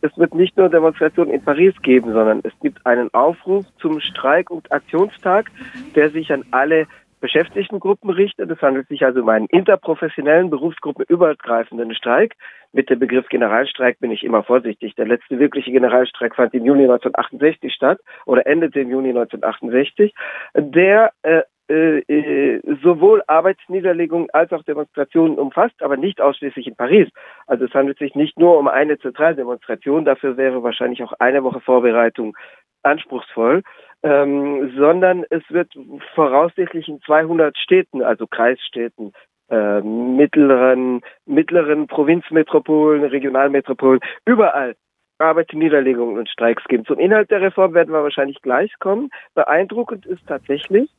es wird nicht nur Demonstrationen in Paris geben, sondern es gibt einen Aufruf zum Streik- und Aktionstag, der sich an alle Beschäftigtengruppen richtet. Es handelt sich also um einen interprofessionellen, berufsgruppenübergreifenden Streik. Mit dem Begriff Generalstreik bin ich immer vorsichtig. Der letzte wirkliche Generalstreik fand im Juni 1968 statt oder endete im Juni 1968. Der äh, äh, sowohl Arbeitsniederlegungen als auch Demonstrationen umfasst, aber nicht ausschließlich in Paris. Also es handelt sich nicht nur um eine Zentraldemonstration, dafür wäre wahrscheinlich auch eine Woche Vorbereitung anspruchsvoll, ähm, sondern es wird voraussichtlich in 200 Städten, also Kreisstädten, äh, mittleren, mittleren Provinzmetropolen, Regionalmetropolen, überall Arbeitsniederlegungen und Streiks geben. Zum Inhalt der Reform werden wir wahrscheinlich gleich kommen. Beeindruckend ist tatsächlich,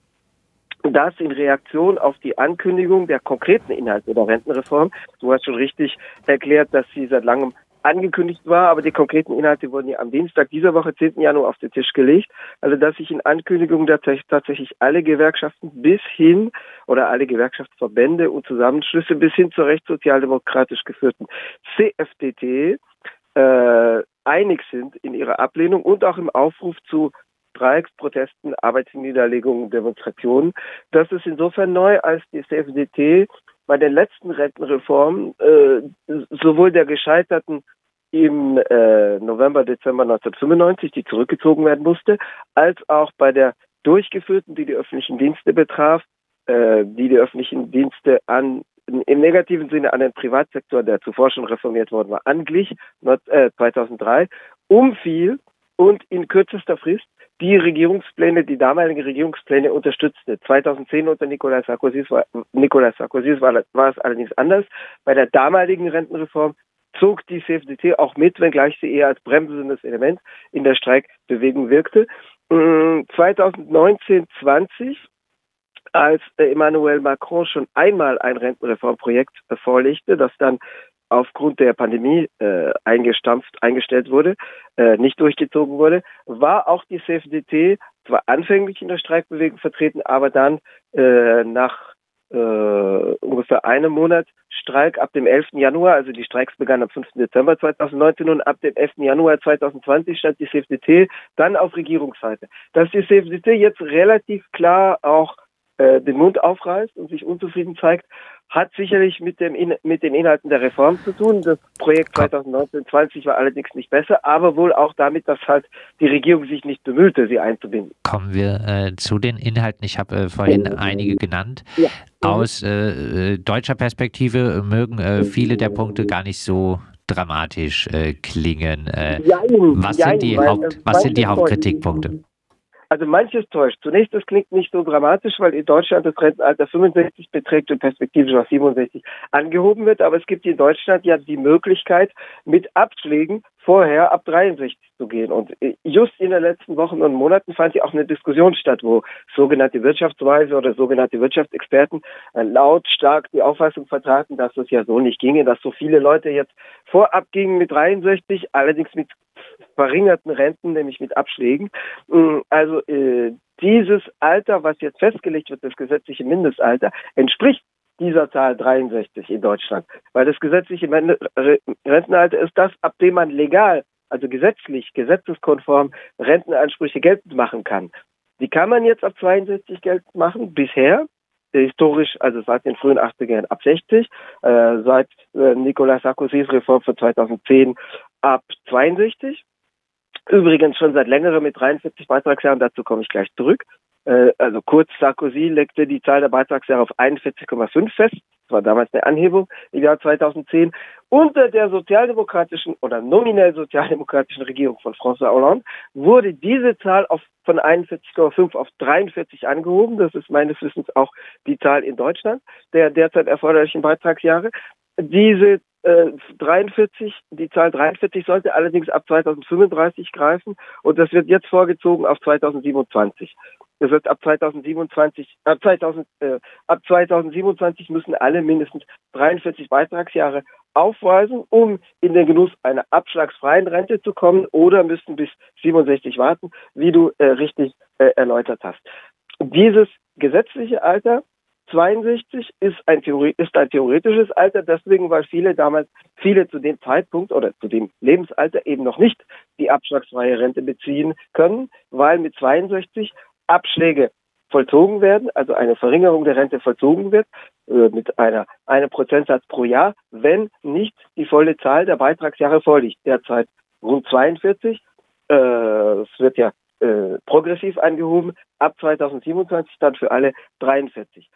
dass in Reaktion auf die Ankündigung der konkreten Inhalte der Rentenreform, du hast schon richtig erklärt, dass sie seit langem angekündigt war, aber die konkreten Inhalte wurden ja am Dienstag dieser Woche, 10. Januar, auf den Tisch gelegt. Also dass sich in Ankündigung tatsächlich alle Gewerkschaften bis hin oder alle Gewerkschaftsverbände und Zusammenschlüsse bis hin zur rechtssozialdemokratisch geführten CFDT äh, einig sind in ihrer Ablehnung und auch im Aufruf zu Streiks, Protesten, Arbeitsniederlegungen, Demonstrationen. Das ist insofern neu, als die CFDT bei den letzten Rentenreformen äh, sowohl der gescheiterten im äh, November, Dezember 1995, die zurückgezogen werden musste, als auch bei der durchgeführten, die die öffentlichen Dienste betraf, äh, die die öffentlichen Dienste an im negativen Sinne an den Privatsektor, der zuvor schon reformiert worden war, anglich, 2003, äh, umfiel und in kürzester Frist die Regierungspläne, die damaligen Regierungspläne unterstützte. 2010 unter Nicolas Sarkozy, war, Nicolas Sarkozy war, war es allerdings anders. Bei der damaligen Rentenreform zog die CFDT auch mit, wenngleich sie eher als bremsendes Element in der Streikbewegung wirkte. 2019, mm, 20 als Emmanuel Macron schon einmal ein Rentenreformprojekt vorlegte, das dann aufgrund der Pandemie äh, eingestampft, eingestellt wurde, äh, nicht durchgezogen wurde, war auch die CFDT zwar anfänglich in der Streikbewegung vertreten, aber dann äh, nach äh, ungefähr einem Monat Streik ab dem 11. Januar, also die Streiks begannen am 5. Dezember 2019 und ab dem 11. Januar 2020 stand die CFDT dann auf Regierungsseite. Dass die CFDT jetzt relativ klar auch äh, den Mund aufreißt und sich unzufrieden zeigt, hat sicherlich mit, dem In mit den Inhalten der Reform zu tun. Das Projekt 2019-20 war allerdings nicht besser, aber wohl auch damit, dass halt die Regierung sich nicht bemühte, sie einzubinden. Kommen wir äh, zu den Inhalten. Ich habe äh, vorhin einige genannt. Ja. Aus äh, deutscher Perspektive mögen äh, viele der Punkte gar nicht so dramatisch äh, klingen. Äh, was, sind die, Haupt, was sind die Hauptkritikpunkte? Also manches täuscht. Zunächst, das klingt nicht so dramatisch, weil in Deutschland das Rentenalter 65 beträgt und perspektivisch auf 67 angehoben wird. Aber es gibt in Deutschland ja die Möglichkeit, mit Abschlägen vorher ab 63 zu gehen. Und just in den letzten Wochen und Monaten fand ja auch eine Diskussion statt, wo sogenannte Wirtschaftsweise oder sogenannte Wirtschaftsexperten äh, lautstark die Auffassung vertraten, dass es ja so nicht ginge, dass so viele Leute jetzt vorab gingen mit 63, allerdings mit verringerten Renten, nämlich mit Abschlägen. Mm, also äh, dieses Alter, was jetzt festgelegt wird, das gesetzliche Mindestalter, entspricht dieser Zahl 63 in Deutschland. Weil das gesetzliche Rentenalter ist das, ab dem man legal, also gesetzlich, gesetzeskonform Rentenansprüche geltend machen kann. Die kann man jetzt ab 62 geltend machen, bisher historisch, also seit den frühen 80er Jahren ab 60, äh, seit äh, Nicolas Sarkozys Reform von 2010 ab 62. Übrigens schon seit längerem mit 43 Beitragsjahren, dazu komme ich gleich zurück. Äh, also kurz Sarkozy legte die Zahl der Beitragsjahre auf 41,5 fest. Das war damals eine Anhebung im Jahr 2010. Unter der sozialdemokratischen oder nominell sozialdemokratischen Regierung von François Hollande wurde diese Zahl auf, von 41,5 auf 43 angehoben. Das ist meines Wissens auch die Zahl in Deutschland der derzeit erforderlichen Beitragsjahre. Diese äh, 43, die Zahl 43 sollte allerdings ab 2035 greifen und das wird jetzt vorgezogen auf 2027. Das wird ab 2027, ab 2000, äh, ab 2027 müssen alle mindestens 43 Beitragsjahre aufweisen, um in den Genuss einer abschlagsfreien Rente zu kommen oder müssen bis 67 warten, wie du äh, richtig äh, erläutert hast. Dieses gesetzliche Alter 62 ist ein, Theorie, ist ein theoretisches Alter, deswegen, weil viele damals, viele zu dem Zeitpunkt oder zu dem Lebensalter eben noch nicht die abschlagsfreie Rente beziehen können, weil mit 62 Abschläge vollzogen werden, also eine Verringerung der Rente vollzogen wird, äh, mit einer, einem Prozentsatz pro Jahr, wenn nicht die volle Zahl der Beitragsjahre vorliegt. Derzeit rund 42. Äh, es wird ja äh, progressiv angehoben, ab 2027 dann für alle 43.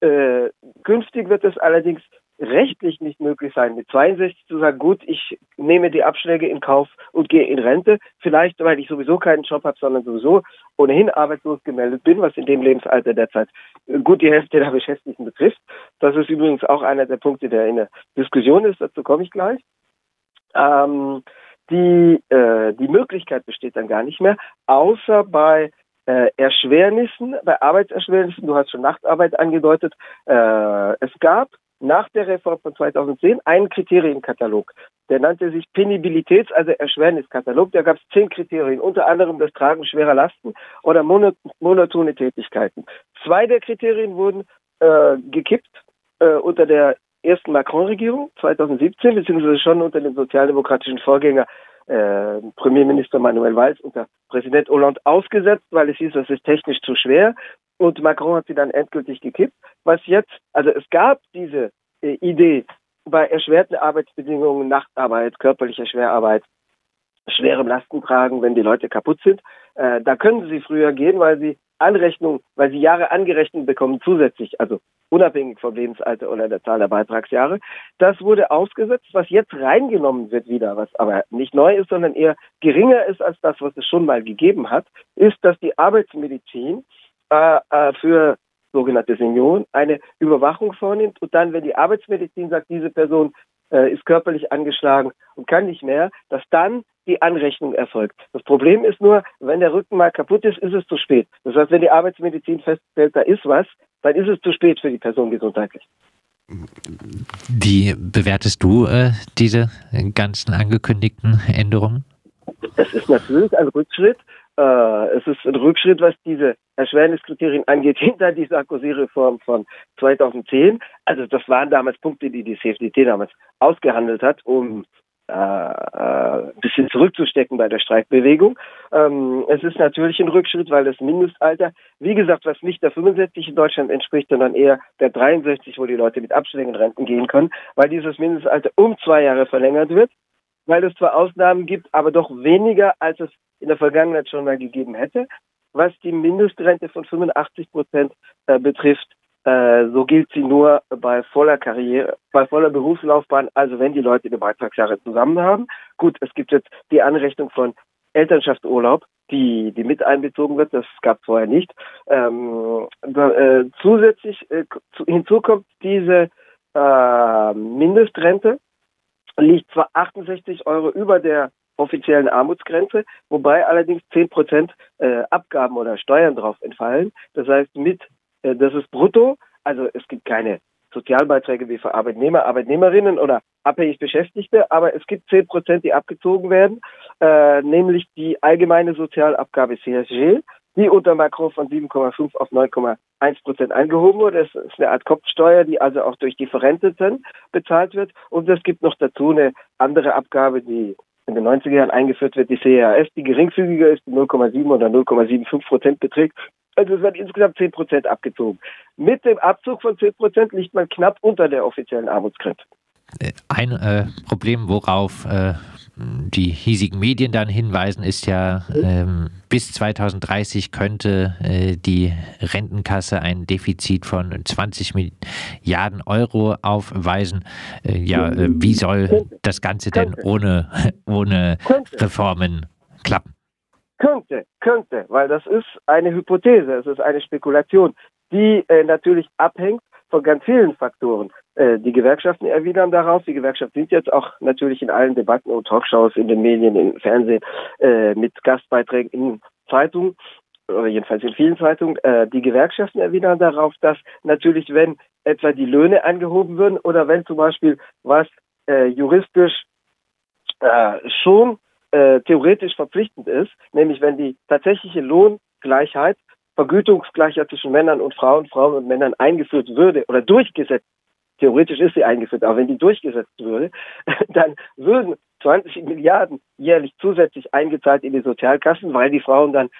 Äh, künftig wird es allerdings rechtlich nicht möglich sein, mit 62 zu sagen, gut, ich nehme die Abschläge in Kauf und gehe in Rente. Vielleicht, weil ich sowieso keinen Job habe, sondern sowieso ohnehin arbeitslos gemeldet bin, was in dem Lebensalter derzeit gut die Hälfte der Beschäftigten betrifft. Das ist übrigens auch einer der Punkte, der in der Diskussion ist. Dazu komme ich gleich. Ähm, die, äh, die Möglichkeit besteht dann gar nicht mehr, außer bei äh, Erschwernissen, bei Arbeitserschwernissen, du hast schon Nachtarbeit angedeutet, äh, es gab nach der Reform von 2010 einen Kriterienkatalog. Der nannte sich Penibilitäts-, also Erschwerniskatalog. Da gab es zehn Kriterien, unter anderem das Tragen schwerer Lasten oder monotone Tätigkeiten. Zwei der Kriterien wurden äh, gekippt äh, unter der ersten Macron-Regierung 2017, beziehungsweise schon unter dem sozialdemokratischen Vorgänger äh, Premierminister Manuel Valls unter Präsident Hollande ausgesetzt, weil es hieß, das ist technisch zu schwer. Und Macron hat sie dann endgültig gekippt. Was jetzt, also es gab diese äh, Idee bei erschwerten Arbeitsbedingungen, Nachtarbeit, körperlicher Schwerarbeit, schwerem Lasten tragen, wenn die Leute kaputt sind. Äh, da können sie früher gehen, weil sie Anrechnung, weil sie Jahre angerechnet bekommen zusätzlich, also unabhängig vom Lebensalter oder der Zahl der Beitragsjahre. Das wurde ausgesetzt, was jetzt reingenommen wird wieder, was aber nicht neu ist, sondern eher geringer ist als das, was es schon mal gegeben hat, ist, dass die Arbeitsmedizin äh, äh, für sogenannte Senioren eine Überwachung vornimmt und dann, wenn die Arbeitsmedizin sagt, diese Person äh, ist körperlich angeschlagen und kann nicht mehr, dass dann die Anrechnung erfolgt. Das Problem ist nur, wenn der Rücken mal kaputt ist, ist es zu spät. Das heißt, wenn die Arbeitsmedizin feststellt, da ist was, dann ist es zu spät für die Person gesundheitlich. Wie bewertest du äh, diese ganzen angekündigten Änderungen? Das ist natürlich ein Rückschritt. Äh, es ist ein Rückschritt, was diese Erschwerniskriterien angeht, hinter die Sarkozy-Reform von 2010. Also das waren damals Punkte, die die CFDT damals ausgehandelt hat, um ein äh, bisschen zurückzustecken bei der Streikbewegung. Ähm, es ist natürlich ein Rückschritt, weil das Mindestalter, wie gesagt, was nicht der 65 in Deutschland entspricht, sondern eher der 63, wo die Leute mit Abschlägen Renten gehen können, weil dieses Mindestalter um zwei Jahre verlängert wird, weil es zwar Ausnahmen gibt, aber doch weniger, als es in der Vergangenheit schon mal gegeben hätte. Was die Mindestrente von 85 Prozent äh, betrifft, äh, so gilt sie nur bei voller Karriere, bei voller Berufslaufbahn, also wenn die Leute die Beitragsjahre zusammen haben. Gut, es gibt jetzt die Anrechnung von Elternschaftsurlaub, die, die mit einbezogen wird, das gab es vorher nicht. Ähm, äh, zusätzlich äh, zu, hinzu kommt diese äh, Mindestrente, liegt zwar 68 Euro über der offiziellen Armutsgrenze, wobei allerdings 10 Prozent äh, Abgaben oder Steuern drauf entfallen. Das heißt, mit das ist brutto, also es gibt keine Sozialbeiträge wie für Arbeitnehmer, Arbeitnehmerinnen oder abhängig Beschäftigte, aber es gibt 10 Prozent, die abgezogen werden, äh, nämlich die allgemeine Sozialabgabe CSG, die unter Macron von 7,5 auf 9,1 Prozent eingehoben wurde. Das ist eine Art Kopfsteuer, die also auch durch die Verrenteten bezahlt wird. Und es gibt noch dazu eine andere Abgabe, die in den 90er Jahren eingeführt wird, die CAS, die geringfügiger ist, die 0,7 oder 0,75 Prozent beträgt. Also es werden insgesamt 10 Prozent abgezogen. Mit dem Abzug von 10 Prozent liegt man knapp unter der offiziellen Armutsgrenze. Äh, ein äh, Problem, worauf äh, die hiesigen Medien dann hinweisen, ist ja, ähm, bis 2030 könnte äh, die Rentenkasse ein Defizit von 20 Milliarden Euro aufweisen. Äh, ja, äh, wie soll das Ganze denn ohne, ohne Reformen klappen? Könnte, könnte, weil das ist eine Hypothese, es ist eine Spekulation, die äh, natürlich abhängt von ganz vielen Faktoren. Äh, die Gewerkschaften erwidern darauf. Die Gewerkschaften sind jetzt auch natürlich in allen Debatten und Talkshows, in den Medien, im Fernsehen, äh, mit Gastbeiträgen in Zeitungen oder jedenfalls in vielen Zeitungen, äh, die Gewerkschaften erwidern darauf, dass natürlich, wenn etwa die Löhne angehoben würden oder wenn zum Beispiel was äh, juristisch äh, schon äh, theoretisch verpflichtend ist, nämlich wenn die tatsächliche Lohngleichheit Vergütungsgleichheit zwischen Männern und Frauen, Frauen und Männern eingeführt würde oder durchgesetzt, theoretisch ist sie eingeführt, aber wenn die durchgesetzt würde, dann würden 20 Milliarden jährlich zusätzlich eingezahlt in die Sozialkassen, weil die Frauen dann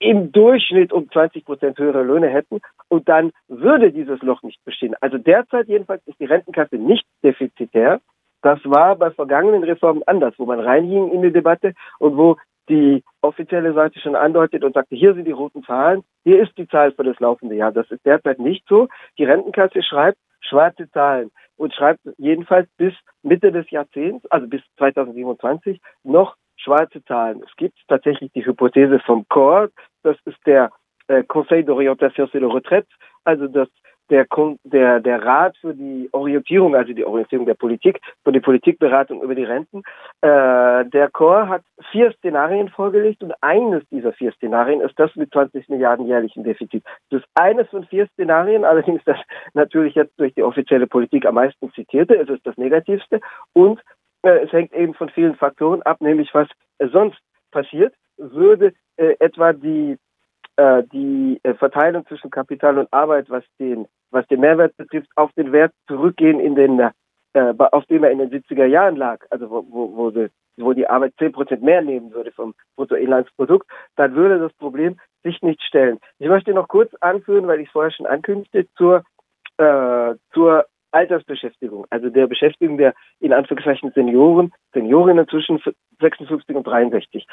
im Durchschnitt um 20 Prozent höhere Löhne hätten und dann würde dieses Loch nicht bestehen. Also derzeit jedenfalls ist die Rentenkasse nicht defizitär. Das war bei vergangenen Reformen anders, wo man reinging in die Debatte und wo die offizielle Seite schon andeutet und sagte, hier sind die roten Zahlen, hier ist die Zahl für das laufende Jahr. Das ist derzeit nicht so. Die Rentenkasse schreibt schwarze Zahlen und schreibt jedenfalls bis Mitte des Jahrzehnts, also bis 2027, noch schwarze Zahlen. Es gibt tatsächlich die Hypothese vom CORE, das ist der äh, Conseil d'orientation sur la retraite, also das der, der, der Rat für die Orientierung, also die Orientierung der Politik, für die Politikberatung über die Renten. Äh, der Chor hat vier Szenarien vorgelegt und eines dieser vier Szenarien ist das mit 20 Milliarden jährlichen Defizit. Das ist eines von vier Szenarien, allerdings das natürlich jetzt durch die offizielle Politik am meisten zitierte, es ist das negativste und äh, es hängt eben von vielen Faktoren ab, nämlich was sonst passiert, würde äh, etwa die die äh, Verteilung zwischen Kapital und Arbeit, was den, was den Mehrwert betrifft, auf den Wert zurückgehen, in den, äh, auf dem er in den 70er Jahren lag, also wo, wo, wo, die, wo die Arbeit 10 Prozent mehr nehmen würde vom Bruttoinlandsprodukt, dann würde das Problem sich nicht stellen. Ich möchte noch kurz anführen, weil ich es vorher schon ankündigte, zur, äh, zur Altersbeschäftigung, also der Beschäftigung der in Anführungszeichen Senioren, Seniorinnen zwischen 56 und 63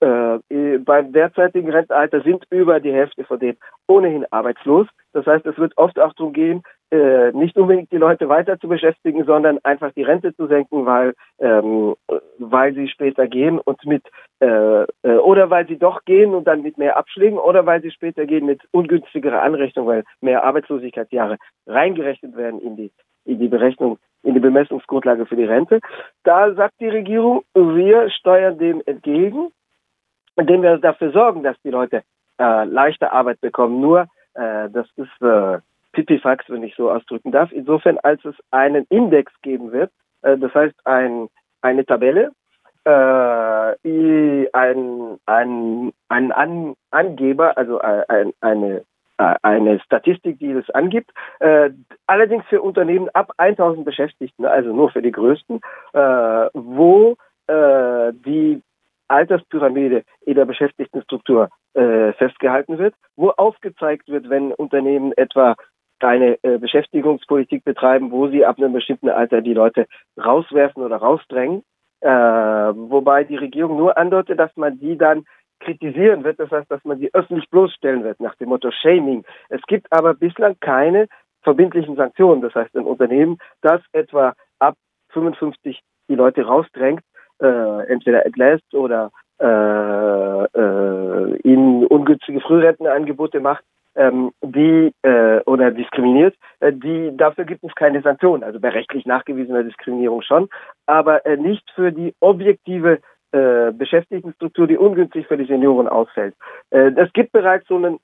äh, beim derzeitigen Rentenalter sind über die Hälfte von denen ohnehin arbeitslos. Das heißt, es wird oft auch darum gehen, äh, nicht unbedingt die Leute weiter zu beschäftigen, sondern einfach die Rente zu senken, weil ähm, weil sie später gehen und mit äh, äh, oder weil sie doch gehen und dann mit mehr Abschlägen oder weil sie später gehen mit ungünstigerer Anrechnung, weil mehr Arbeitslosigkeitsjahre reingerechnet werden in die in die Berechnung, in die Bemessungsgrundlage für die Rente. Da sagt die Regierung, wir steuern dem entgegen indem wir dafür sorgen, dass die Leute äh, leichte Arbeit bekommen. Nur, äh, das ist äh, Pipifax, wenn ich so ausdrücken darf, insofern als es einen Index geben wird, äh, das heißt ein, eine Tabelle, äh, ein, ein, ein An Angeber, also äh, ein, eine äh, eine Statistik, die das angibt. Äh, allerdings für Unternehmen ab 1000 Beschäftigten, also nur für die größten, äh, wo äh, die Alterspyramide in der Beschäftigtenstruktur äh, festgehalten wird, wo aufgezeigt wird, wenn Unternehmen etwa eine äh, Beschäftigungspolitik betreiben, wo sie ab einem bestimmten Alter die Leute rauswerfen oder rausdrängen, äh, wobei die Regierung nur andeutet, dass man die dann kritisieren wird, das heißt, dass man sie öffentlich bloßstellen wird nach dem Motto Shaming. Es gibt aber bislang keine verbindlichen Sanktionen, das heißt ein Unternehmen, das etwa ab 55 die Leute rausdrängt, entweder entlässt oder äh, äh, ihnen ungünstige Frührentenangebote macht, ähm, die äh, oder diskriminiert, äh, die dafür gibt es keine Sanktionen. Also bei rechtlich nachgewiesener Diskriminierung schon, aber äh, nicht für die objektive äh, Beschäftigtenstruktur, die ungünstig für die Senioren ausfällt. Äh, es gibt bereits so einen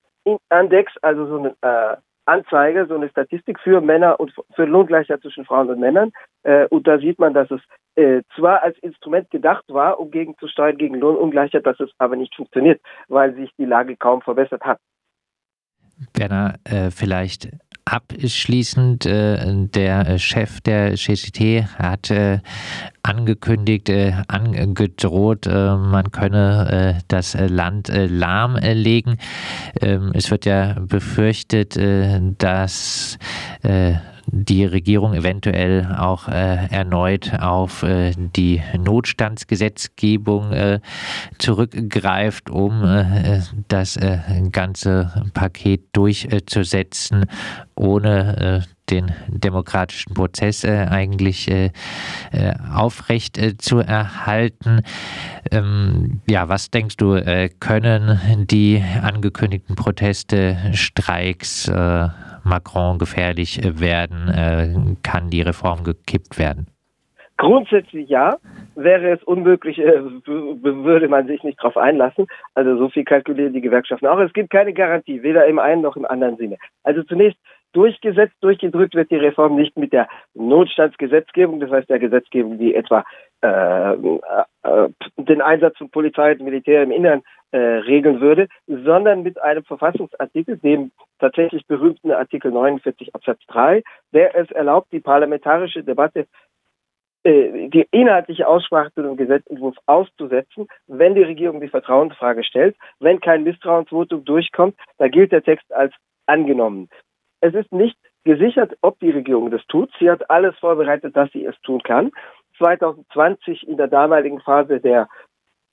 Index, also so einen äh, Anzeige, so eine Statistik für Männer und für Lohngleichheit zwischen Frauen und Männern. Äh, und da sieht man, dass es äh, zwar als Instrument gedacht war, um gegenzusteuern gegen Lohnungleichheit, dass es aber nicht funktioniert, weil sich die Lage kaum verbessert hat. Werner, äh, vielleicht abschließend, äh, der Chef der CCT hat äh, angekündigt, äh, angedroht, äh, man könne äh, das Land äh, lahmlegen. Ähm, es wird ja befürchtet, dass die Regierung eventuell auch äh, erneut auf äh, die Notstandsgesetzgebung äh, zurückgreift, um äh, das äh, ganze Paket durchzusetzen, ohne äh, den demokratischen Prozess äh, eigentlich äh, aufrecht äh, zu erhalten. Ähm, ja, was denkst du, können die angekündigten Proteste, Streiks Macron gefährlich äh, werden? Äh, kann die Reform gekippt werden? Grundsätzlich ja. Wäre es unmöglich, äh, würde man sich nicht darauf einlassen. Also so viel kalkulieren die Gewerkschaften auch. Es gibt keine Garantie, weder im einen noch im anderen Sinne. Also zunächst durchgesetzt, durchgedrückt wird die Reform nicht mit der Notstandsgesetzgebung, das heißt der Gesetzgebung, die etwa äh, äh, den Einsatz von Polizei und Militär im Innern äh, regeln würde, sondern mit einem Verfassungsartikel, dem tatsächlich berühmten Artikel 49 Absatz 3, der es erlaubt, die parlamentarische Debatte äh, die inhaltliche Aussprache zu dem Gesetzentwurf auszusetzen, wenn die Regierung die Vertrauensfrage stellt. Wenn kein Misstrauensvotum durchkommt, da gilt der Text als angenommen. Es ist nicht gesichert, ob die Regierung das tut. Sie hat alles vorbereitet, dass sie es tun kann. 2020 in der damaligen Phase der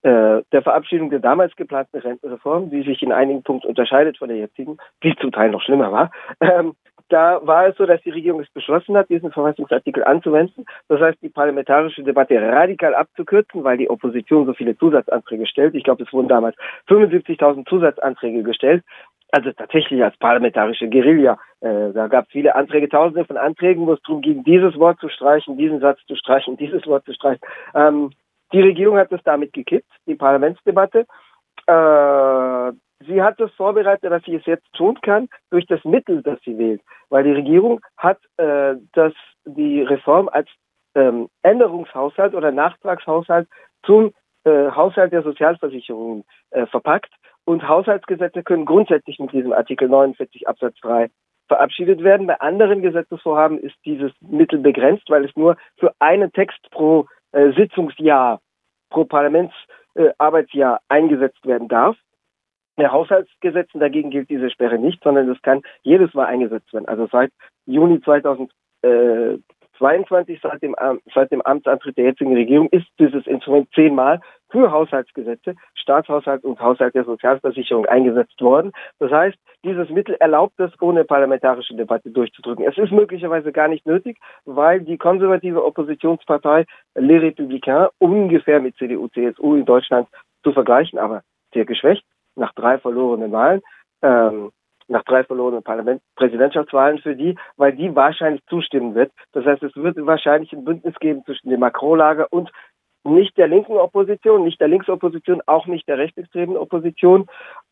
äh, der Verabschiedung der damals geplanten Rentenreform, die sich in einigen Punkten unterscheidet von der jetzigen, die zum Teil noch schlimmer war, ähm, da war es so, dass die Regierung es beschlossen hat, diesen Verfassungsartikel anzuwenden. Das heißt, die parlamentarische Debatte radikal abzukürzen, weil die Opposition so viele Zusatzanträge stellt. Ich glaube, es wurden damals 75.000 Zusatzanträge gestellt. Also tatsächlich als parlamentarische Guerilla. Äh, da gab es viele Anträge, tausende von Anträgen, wo es darum ging, dieses Wort zu streichen, diesen Satz zu streichen, dieses Wort zu streichen. Ähm, die Regierung hat es damit gekippt, die Parlamentsdebatte. Äh, sie hat es vorbereitet, dass sie es jetzt tun kann, durch das Mittel, das sie wählt. Weil die Regierung hat äh, das, die Reform als ähm, Änderungshaushalt oder Nachtragshaushalt zum äh, Haushalt der Sozialversicherungen äh, verpackt. Und Haushaltsgesetze können grundsätzlich mit diesem Artikel 49 Absatz 3 verabschiedet werden. Bei anderen Gesetzesvorhaben ist dieses Mittel begrenzt, weil es nur für einen Text pro äh, Sitzungsjahr, pro Parlamentsarbeitsjahr äh, eingesetzt werden darf. Der Haushaltsgesetzen dagegen gilt diese Sperre nicht, sondern es kann jedes Mal eingesetzt werden. Also seit Juni 2000, äh, 22 seit dem, seit dem Amtsantritt der jetzigen Regierung ist dieses Instrument zehnmal für Haushaltsgesetze, Staatshaushalt und Haushalt der Sozialversicherung eingesetzt worden. Das heißt, dieses Mittel erlaubt es, ohne parlamentarische Debatte durchzudrücken. Es ist möglicherweise gar nicht nötig, weil die konservative Oppositionspartei Les Républicains ungefähr mit CDU, CSU in Deutschland zu vergleichen, aber sehr geschwächt nach drei verlorenen Wahlen. Ähm, nach drei verlorenen Parlament Präsidentschaftswahlen für die, weil die wahrscheinlich zustimmen wird. Das heißt, es wird wahrscheinlich ein Bündnis geben zwischen dem Macron-Lager und nicht der linken Opposition, nicht der Linksopposition, auch nicht der rechtsextremen Opposition,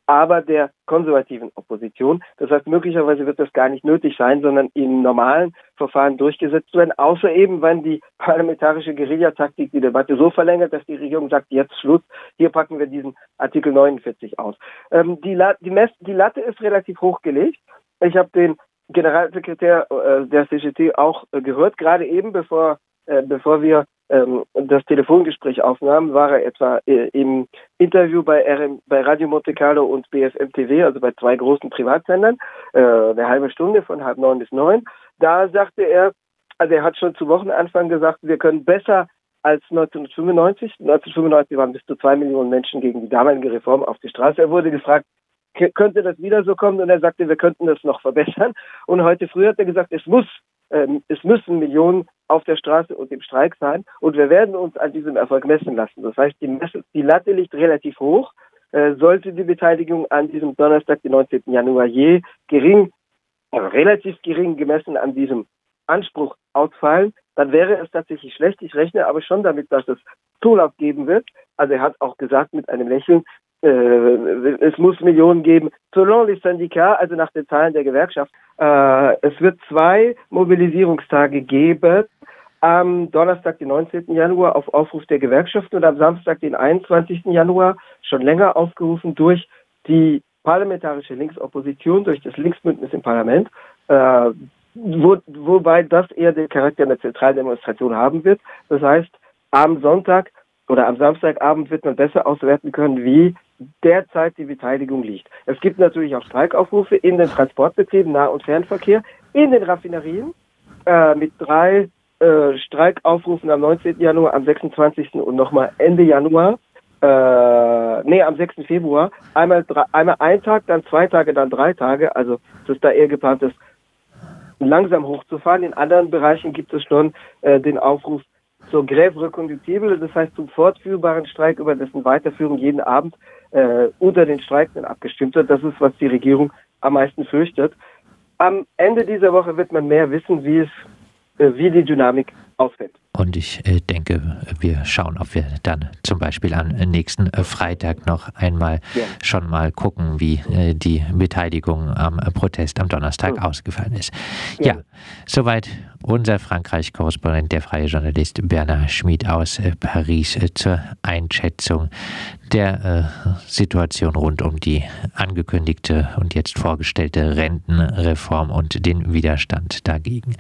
aber der konservativen Opposition. Das heißt, möglicherweise wird das gar nicht nötig sein, sondern in normalen Verfahren durchgesetzt werden, außer eben, wenn die parlamentarische Guerillataktik die Debatte so verlängert, dass die Regierung sagt, jetzt Schluss, hier packen wir diesen Artikel 49 aus. Ähm, die, La die, die Latte ist relativ hochgelegt. Ich habe den Generalsekretär äh, der CGT auch äh, gehört, gerade eben, bevor, äh, bevor wir ähm, das Telefongespräch aufnahmen, war er etwa äh, im Interview bei, RM, bei Radio Monte Carlo und BFM TV, also bei zwei großen Privatsendern, äh, eine halbe Stunde von halb neun bis neun. Da sagte er, also er hat schon zu Wochenanfang gesagt, wir können besser als 1995. 1995 waren bis zu zwei Millionen Menschen gegen die damalige Reform auf die Straße. Er wurde gefragt, könnte das wieder so kommen? Und er sagte, wir könnten das noch verbessern. Und heute früh hat er gesagt, es muss, ähm, es müssen Millionen auf der Straße und im Streik sein. Und wir werden uns an diesem Erfolg messen lassen. Das heißt, die, Messe, die Latte liegt relativ hoch. Äh, sollte die Beteiligung an diesem Donnerstag, den 19. Januar, je gering, also relativ gering gemessen an diesem Anspruch ausfallen, dann wäre es tatsächlich schlecht. Ich rechne aber schon damit, dass es Zulauf geben wird. Also er hat auch gesagt mit einem Lächeln, es muss Millionen geben. Selon les syndicats, also nach den Zahlen der Gewerkschaft, äh, es wird zwei Mobilisierungstage geben. Am Donnerstag, den 19. Januar, auf Aufruf der Gewerkschaften und am Samstag, den 21. Januar, schon länger aufgerufen durch die parlamentarische Linksopposition, durch das Linksbündnis im Parlament, äh, wo, wobei das eher den Charakter einer Zentraldemonstration haben wird. Das heißt, am Sonntag oder am Samstagabend wird man besser auswerten können, wie derzeit die Beteiligung liegt. Es gibt natürlich auch Streikaufrufe in den Transportbetrieben, Nah- und Fernverkehr, in den Raffinerien äh, mit drei äh, Streikaufrufen am 19. Januar, am 26. und nochmal Ende Januar. Äh, nee, am 6. Februar. Einmal, einmal ein Tag, dann zwei Tage, dann drei Tage. Also es ist da eher geplant, das langsam hochzufahren. In anderen Bereichen gibt es schon äh, den Aufruf zur Grève reconductible, das heißt zum fortführbaren Streik, über dessen Weiterführung jeden Abend äh, unter den Streikenden abgestimmt wird. Das ist, was die Regierung am meisten fürchtet. Am Ende dieser Woche wird man mehr wissen, wie es wie die Dynamik ausfällt. Und ich äh, denke, wir schauen, ob wir dann zum Beispiel am nächsten äh, Freitag noch einmal ja. schon mal gucken, wie äh, die Beteiligung am Protest am Donnerstag mhm. ausgefallen ist. Ja, ja soweit unser Frankreich-Korrespondent, der freie Journalist Bernhard Schmid aus Paris zur Einschätzung der Situation rund um die angekündigte und jetzt vorgestellte Rentenreform und den Widerstand dagegen.